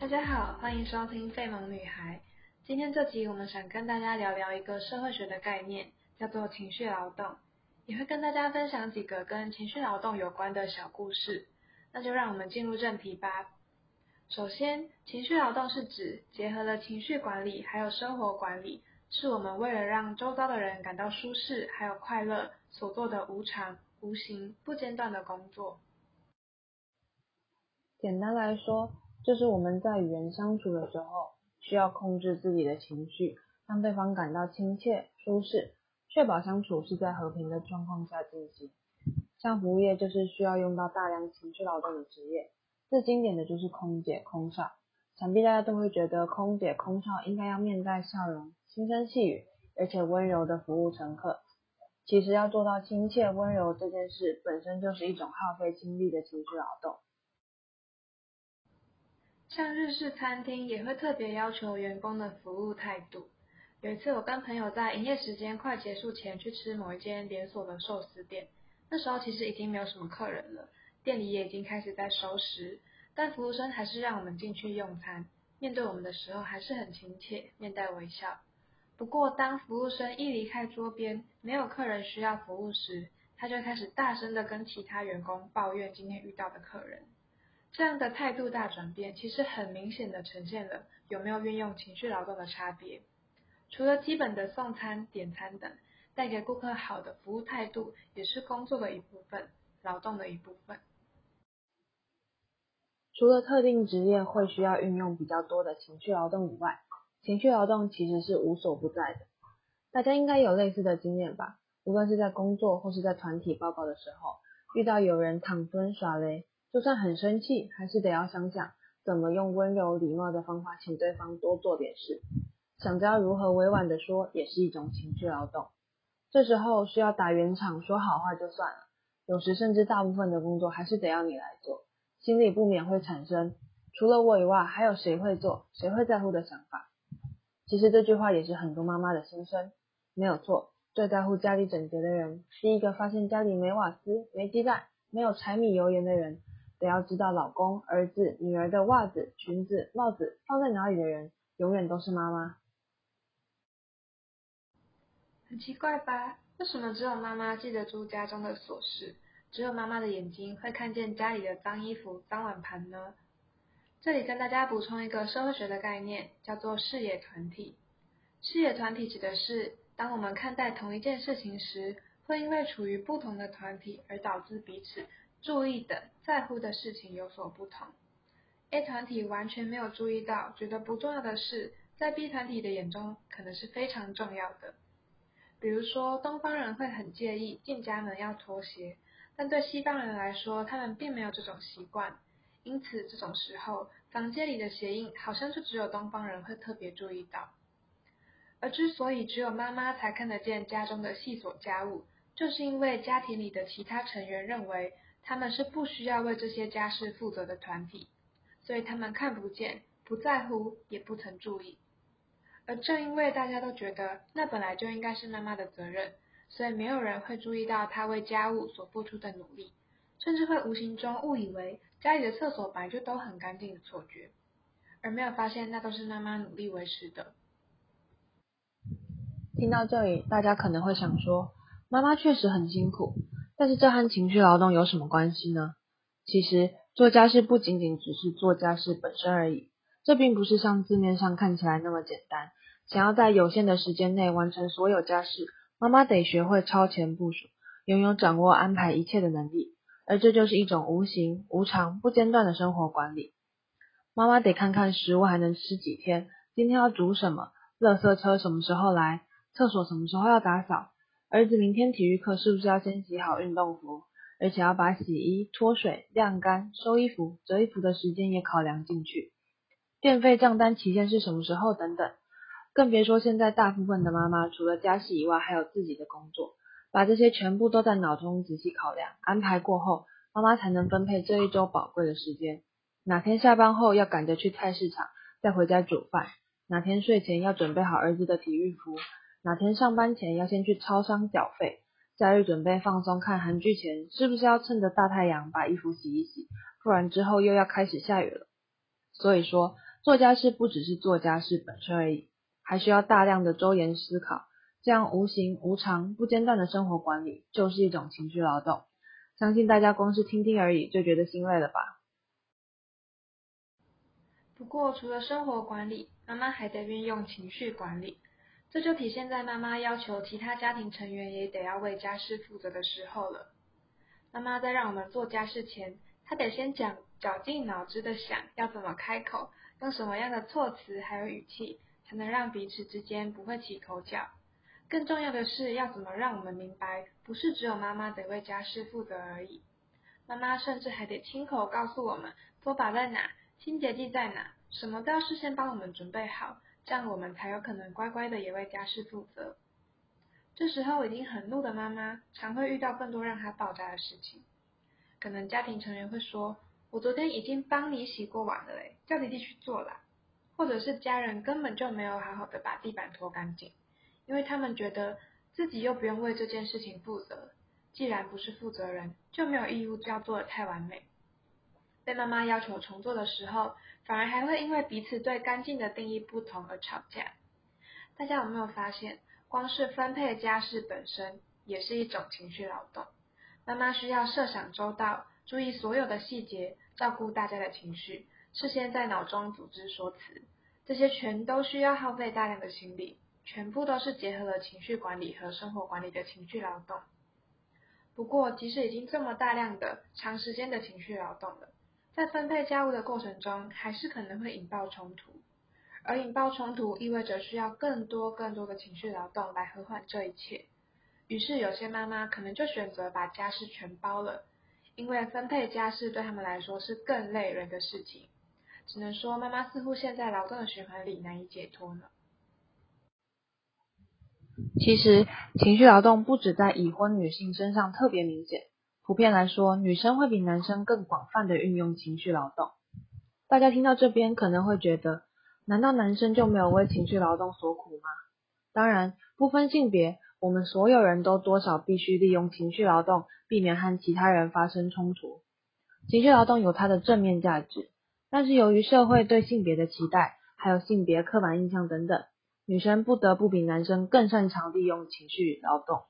大家好，欢迎收听费蒙女孩。今天这集我们想跟大家聊聊一个社会学的概念，叫做情绪劳动，也会跟大家分享几个跟情绪劳动有关的小故事。那就让我们进入正题吧。首先，情绪劳动是指结合了情绪管理还有生活管理，是我们为了让周遭的人感到舒适还有快乐所做的无偿、无形、不间断的工作。简单来说，就是我们在与人相处的时候，需要控制自己的情绪，让对方感到亲切、舒适，确保相处是在和平的状况下进行。像服务业就是需要用到大量情绪劳动的职业，最经典的就是空姐、空少。想必大家都会觉得空姐、空少应该要面带笑容、轻声细语，而且温柔的服务乘客。其实要做到亲切温柔这件事，本身就是一种耗费精力的情绪劳动。像日式餐厅也会特别要求员工的服务态度。有一次，我跟朋友在营业时间快结束前去吃某一间连锁的寿司店，那时候其实已经没有什么客人了，店里也已经开始在收拾，但服务生还是让我们进去用餐，面对我们的时候还是很亲切，面带微笑。不过，当服务生一离开桌边，没有客人需要服务时，他就开始大声的跟其他员工抱怨今天遇到的客人。这样的态度大转变，其实很明显的呈现了有没有运用情绪劳动的差别。除了基本的送餐、点餐等，带给顾客好的服务态度，也是工作的一部分，劳动的一部分。除了特定职业会需要运用比较多的情绪劳动以外，情绪劳动其实是无所不在的。大家应该有类似的经验吧？无论是在工作或是在团体报告的时候，遇到有人躺蹲耍雷。就算很生气，还是得要想想怎么用温柔礼貌的方法，请对方多做点事。想着要如何委婉的说，也是一种情绪劳动。这时候需要打圆场说好话就算了，有时甚至大部分的工作还是得要你来做，心里不免会产生除了我以外还有谁会做、谁会在乎的想法。其实这句话也是很多妈妈的心声，没有错。最在乎家里整洁的人，第一个发现家里没瓦斯、没鸡蛋、没有柴米油盐的人。得要知道，老公、儿子、女儿的袜子、裙子、帽子放在哪里的人，永远都是妈妈。很奇怪吧？为什么只有妈妈记得住家中的琐事，只有妈妈的眼睛会看见家里的脏衣服、脏碗盘呢？这里跟大家补充一个社会学的概念，叫做视野团体。视野团体指的是，当我们看待同一件事情时，会因为处于不同的团体而导致彼此。注意的、在乎的事情有所不同。A 团体完全没有注意到，觉得不重要的事，在 B 团体的眼中可能是非常重要的。比如说，东方人会很介意进家门要脱鞋，但对西方人来说，他们并没有这种习惯。因此，这种时候，房间里的鞋印好像就只有东方人会特别注意到。而之所以只有妈妈才看得见家中的细琐家务，就是因为家庭里的其他成员认为。他们是不需要为这些家事负责的团体，所以他们看不见、不在乎，也不曾注意。而正因为大家都觉得那本来就应该是妈妈的责任，所以没有人会注意到她为家务所付出的努力，甚至会无形中误以为家里的厕所本来就都很干净的错觉，而没有发现那都是妈妈努力维持的。听到这里，大家可能会想说，妈妈确实很辛苦。但是这和情绪劳动有什么关系呢？其实做家事不仅仅只是做家事本身而已，这并不是像字面上看起来那么简单。想要在有限的时间内完成所有家事，妈妈得学会超前部署，拥有掌握安排一切的能力，而这就是一种无形、无偿、不间断的生活管理。妈妈得看看食物还能吃几天，今天要煮什么，垃圾车什么时候来，厕所什么时候要打扫。儿子明天体育课是不是要先洗好运动服，而且要把洗衣、脱水、晾干、收衣服、折衣服的时间也考量进去？电费账单期限是什么时候等等？更别说现在大部分的妈妈除了家事以外，还有自己的工作，把这些全部都在脑中仔细考量、安排过后，妈妈才能分配这一周宝贵的时间。哪天下班后要赶着去菜市场，再回家煮饭？哪天睡前要准备好儿子的体育服？哪天上班前要先去超商缴费，假日准备放松看韩剧前，是不是要趁着大太阳把衣服洗一洗？不然之后又要开始下雨了。所以说，做家事不只是做家事本身而已，还需要大量的周延思考。这样无形无常、不间断的生活管理，就是一种情绪劳动。相信大家光是听听而已，就觉得心累了吧？不过，除了生活管理，妈妈还得运用情绪管理。这就体现在妈妈要求其他家庭成员也得要为家事负责的时候了。妈妈在让我们做家事前，她得先讲，绞尽脑汁的想要怎么开口，用什么样的措辞还有语气，才能让彼此之间不会起口角。更重要的是，要怎么让我们明白，不是只有妈妈得为家事负责而已。妈妈甚至还得亲口告诉我们，拖把在哪，清洁剂在哪，什么都要事先帮我们准备好，这样我们才有可能乖乖的也为家事负责。这时候已经很怒的妈妈，常会遇到更多让她爆炸的事情。可能家庭成员会说：“我昨天已经帮你洗过碗了嘞，叫弟弟去做啦。”或者是家人根本就没有好好的把地板拖干净。因为他们觉得自己又不用为这件事情负责，既然不是负责人，就没有义务要做的太完美。被妈妈要求重做的时候，反而还会因为彼此对干净的定义不同而吵架。大家有没有发现，光是分配家事本身也是一种情绪劳动？妈妈需要设想周到，注意所有的细节，照顾大家的情绪，事先在脑中组织说辞，这些全都需要耗费大量的心力。全部都是结合了情绪管理和生活管理的情绪劳动。不过，即使已经这么大量的长时间的情绪劳动了，在分配家务的过程中，还是可能会引爆冲突。而引爆冲突意味着需要更多更多的情绪劳动来和缓这一切。于是，有些妈妈可能就选择把家事全包了，因为分配家事对他们来说是更累人的事情。只能说，妈妈似乎陷在劳动的循环里难以解脱呢。其实，情绪劳动不止在已婚女性身上特别明显，普遍来说，女生会比男生更广泛的运用情绪劳动。大家听到这边可能会觉得，难道男生就没有为情绪劳动所苦吗？当然，不分性别，我们所有人都多少必须利用情绪劳动，避免和其他人发生冲突。情绪劳动有它的正面价值，但是由于社会对性别的期待，还有性别刻板印象等等。女生不得不比男生更擅长利用情绪劳动。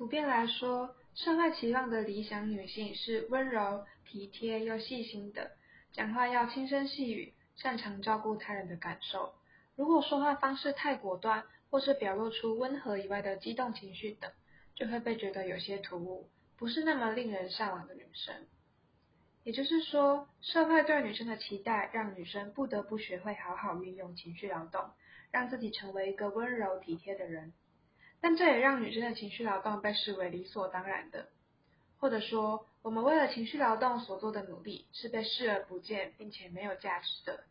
普遍来说，社会期望的理想女性是温柔、体贴又细心的，讲话要轻声细语，擅长照顾他人的感受。如果说话方式太果断，或是表露出温和以外的激动情绪等，就会被觉得有些突兀，不是那么令人向往的女生。也就是说，社会对女生的期待，让女生不得不学会好好运用情绪劳动，让自己成为一个温柔体贴的人。但这也让女生的情绪劳动被视为理所当然的，或者说，我们为了情绪劳动所做的努力是被视而不见，并且没有价值的，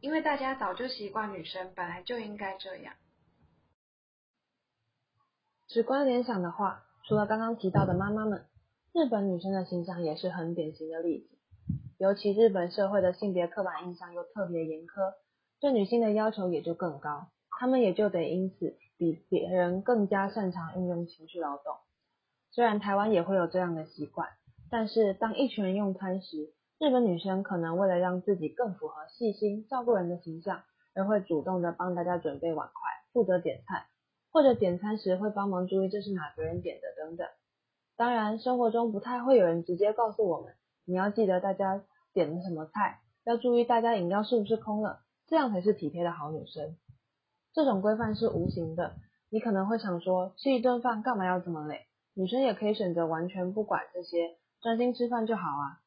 因为大家早就习惯女生本来就应该这样。直观联想的话，除了刚刚提到的妈妈们，日本女生的形象也是很典型的例子。尤其日本社会的性别刻板印象又特别严苛，对女性的要求也就更高，她们也就得因此比别人更加擅长运用情绪劳动。虽然台湾也会有这样的习惯，但是当一群人用餐时，日本女生可能为了让自己更符合细心照顾人的形象，而会主动的帮大家准备碗筷，负责点菜，或者点餐时会帮忙注意这是哪个人点的等等。当然，生活中不太会有人直接告诉我们。你要记得大家点了什么菜，要注意大家饮料是不是空了，这样才是体贴的好女生。这种规范是无形的，你可能会想说，吃一顿饭干嘛要这么累？女生也可以选择完全不管这些，专心吃饭就好啊。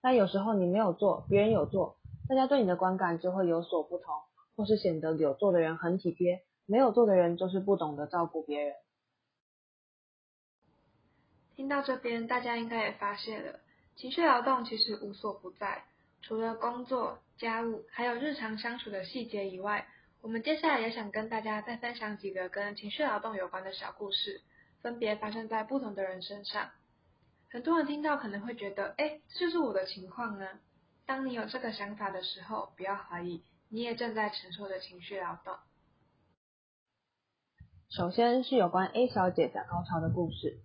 但有时候你没有做，别人有做，大家对你的观感就会有所不同，或是显得有做的人很体贴，没有做的人就是不懂得照顾别人。听到这边，大家应该也发现了。情绪劳动其实无所不在，除了工作、家务，还有日常相处的细节以外，我们接下来也想跟大家再分享几个跟情绪劳动有关的小故事，分别发生在不同的人身上。很多人听到可能会觉得，哎，这就是我的情况呢。当你有这个想法的时候，不要怀疑，你也正在承受着情绪劳动。首先是有关 A 小姐在高潮的故事。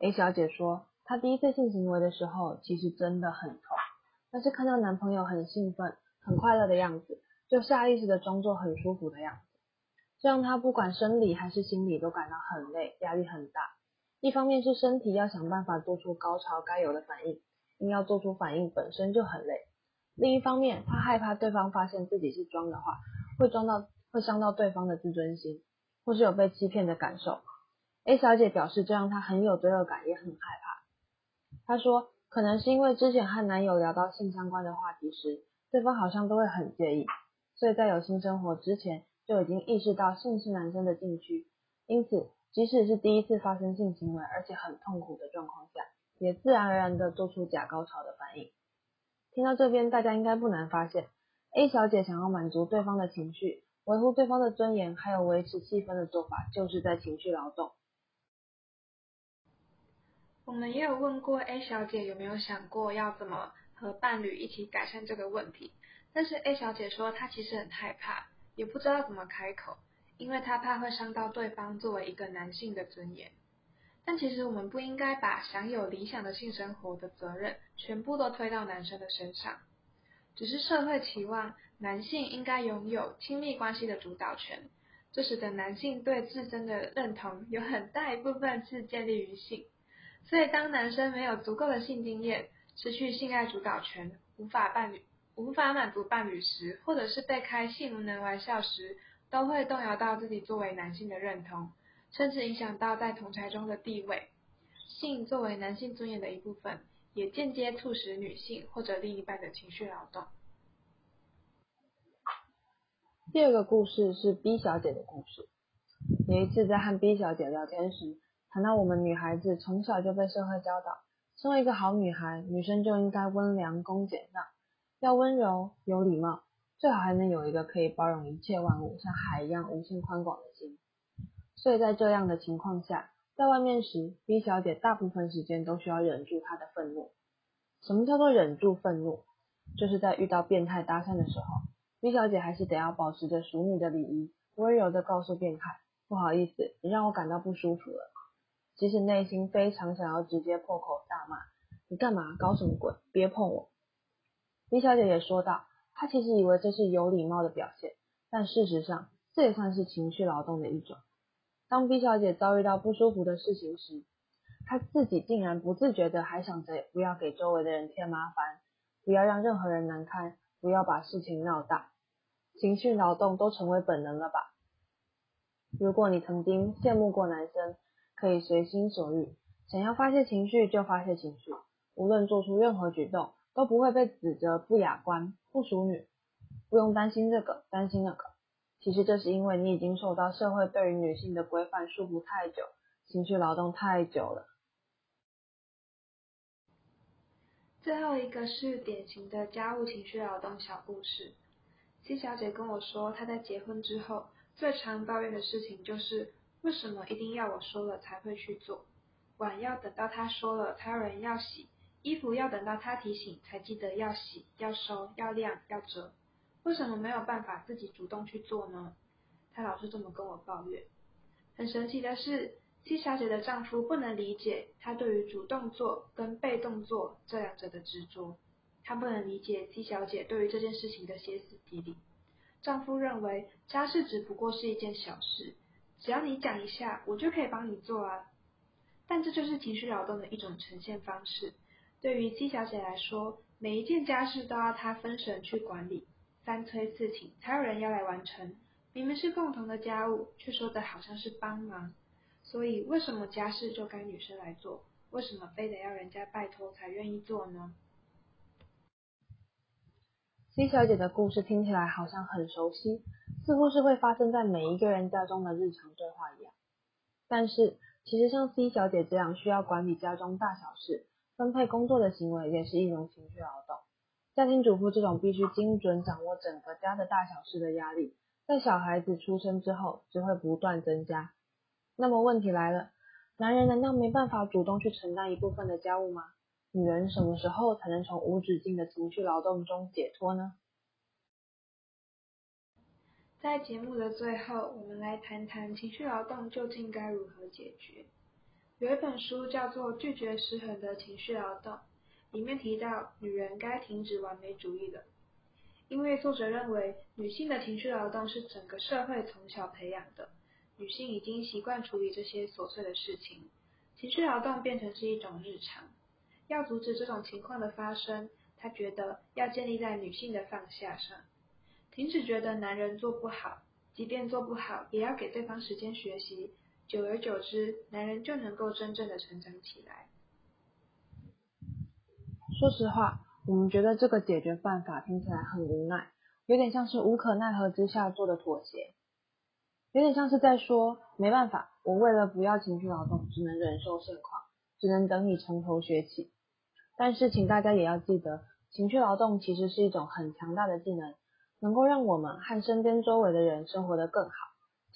A 小姐说。她第一次性行为的时候，其实真的很痛，但是看到男朋友很兴奋、很快乐的样子，就下意识的装作很舒服的样子，这让她不管生理还是心理都感到很累，压力很大。一方面是身体要想办法做出高潮该有的反应，硬要做出反应本身就很累；另一方面，她害怕对方发现自己是装的话，会装到会伤到对方的自尊心，或是有被欺骗的感受。A 小姐表示，这让她很有罪恶感，也很害怕。她说，可能是因为之前和男友聊到性相关的话题时，对方好像都会很介意，所以在有性生活之前就已经意识到性是男生的禁区，因此即使是第一次发生性行为，而且很痛苦的状况下，也自然而然的做出假高潮的反应。听到这边，大家应该不难发现，A 小姐想要满足对方的情绪，维护对方的尊严，还有维持气氛的做法，就是在情绪劳动。我们也有问过 A 小姐有没有想过要怎么和伴侣一起改善这个问题，但是 A 小姐说她其实很害怕，也不知道怎么开口，因为她怕会伤到对方作为一个男性的尊严。但其实我们不应该把享有理想的性生活的责任全部都推到男生的身上，只是社会期望男性应该拥有亲密关系的主导权，这使得男性对自身的认同有很大一部分是建立于性。所以，当男生没有足够的性经验，失去性爱主导权，无法伴侣无法满足伴侣时，或者是被开性无能玩笑时，都会动摇到自己作为男性的认同，甚至影响到在同台中的地位。性作为男性尊严的一部分，也间接促使女性或者另一半的情绪劳动。第二个故事是 B 小姐的故事。有一次在和 B 小姐聊天时。谈到我们女孩子从小就被社会教导，身为一个好女孩，女生就应该温良恭俭让，要温柔有礼貌，最好还能有一个可以包容一切万物，像海一样无限宽广的心。所以在这样的情况下，在外面时，B 小姐大部分时间都需要忍住她的愤怒。什么叫做忍住愤怒？就是在遇到变态搭讪的时候，B 小姐还是得要保持着淑女的礼仪，温柔的告诉变态，不好意思，你让我感到不舒服了。即使内心非常想要直接破口大骂，你干嘛搞什么鬼？别碰我！李小姐也说道，她其实以为这是有礼貌的表现，但事实上这也算是情绪劳动的一种。当 B 小姐遭遇到不舒服的事情时，她自己竟然不自觉的还想着不要给周围的人添麻烦，不要让任何人难堪，不要把事情闹大。情绪劳动都成为本能了吧？如果你曾经羡慕过男生，可以随心所欲，想要发泄情绪就发泄情绪，无论做出任何举动都不会被指责不雅观、不淑女。不用担心这个，担心那个。其实这是因为你已经受到社会对于女性的规范束缚太久，情绪劳动太久了。最后一个是典型的家务情绪劳动小故事。C 小姐跟我说，她在结婚之后最常抱怨的事情就是。为什么一定要我说了才会去做？碗要等到他说了才有人要洗，衣服要等到他提醒才记得要洗、要收、要晾、要折。为什么没有办法自己主动去做呢？他老是这么跟我抱怨。很神奇的是七小姐的丈夫不能理解她对于主动做跟被动做这两者的执着，他不能理解七小姐对于这件事情的歇斯底里。丈夫认为家事只不过是一件小事。只要你讲一下，我就可以帮你做啊。但这就是情绪劳动的一种呈现方式。对于姬小姐来说，每一件家事都要她分神去管理，三催四请才有人要来完成。明明是共同的家务，却说的好像是帮忙。所以，为什么家事就该女生来做？为什么非得要人家拜托才愿意做呢？C 小姐的故事听起来好像很熟悉。似乎是会发生在每一个人家中的日常对话一样，但是其实像 C 小姐这样需要管理家中大小事、分配工作的行为，也是一种情绪劳动。家庭主妇这种必须精准掌握整个家的大小事的压力，在小孩子出生之后只会不断增加。那么问题来了，男人难道没办法主动去承担一部分的家务吗？女人什么时候才能从无止境的情绪劳动中解脱呢？在节目的最后，我们来谈谈情绪劳动究竟该如何解决。有一本书叫做《拒绝失衡的情绪劳动》，里面提到女人该停止完美主义了，因为作者认为女性的情绪劳动是整个社会从小培养的，女性已经习惯处理这些琐碎的事情，情绪劳动变成是一种日常。要阻止这种情况的发生，他觉得要建立在女性的放下上，停止觉得男人做不好，即便做不好，也要给对方时间学习，久而久之，男人就能够真正的成长起来。说实话，我们觉得这个解决办法听起来很无奈，有点像是无可奈何之下做的妥协，有点像是在说没办法，我为了不要情绪劳动，只能忍受现况，只能等你从头学起。但是，请大家也要记得，情绪劳动其实是一种很强大的技能，能够让我们和身边周围的人生活得更好。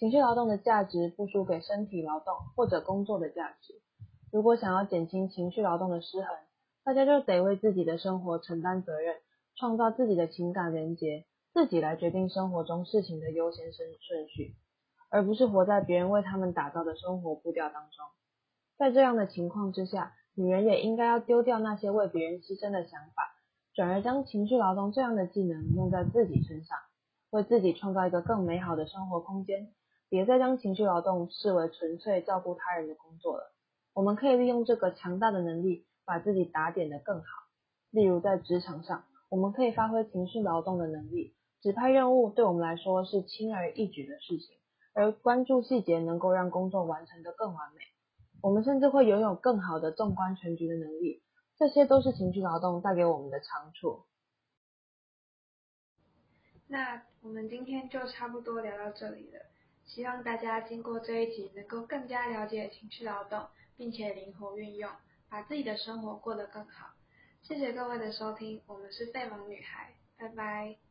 情绪劳动的价值不输给身体劳动或者工作的价值。如果想要减轻情绪劳动的失衡，大家就得为自己的生活承担责任，创造自己的情感连结，自己来决定生活中事情的优先顺顺序，而不是活在别人为他们打造的生活步调当中。在这样的情况之下，女人也应该要丢掉那些为别人牺牲的想法，转而将情绪劳动这样的技能用在自己身上，为自己创造一个更美好的生活空间。别再将情绪劳动视为纯粹照顾他人的工作了。我们可以利用这个强大的能力，把自己打点得更好。例如在职场上，我们可以发挥情绪劳动的能力，指派任务对我们来说是轻而易举的事情，而关注细节能够让工作完成得更完美。我们甚至会拥有更好的纵观全局的能力，这些都是情绪劳动带给我们的长处。那我们今天就差不多聊到这里了，希望大家经过这一集能够更加了解情绪劳动，并且灵活运用，把自己的生活过得更好。谢谢各位的收听，我们是费蒙女孩，拜拜。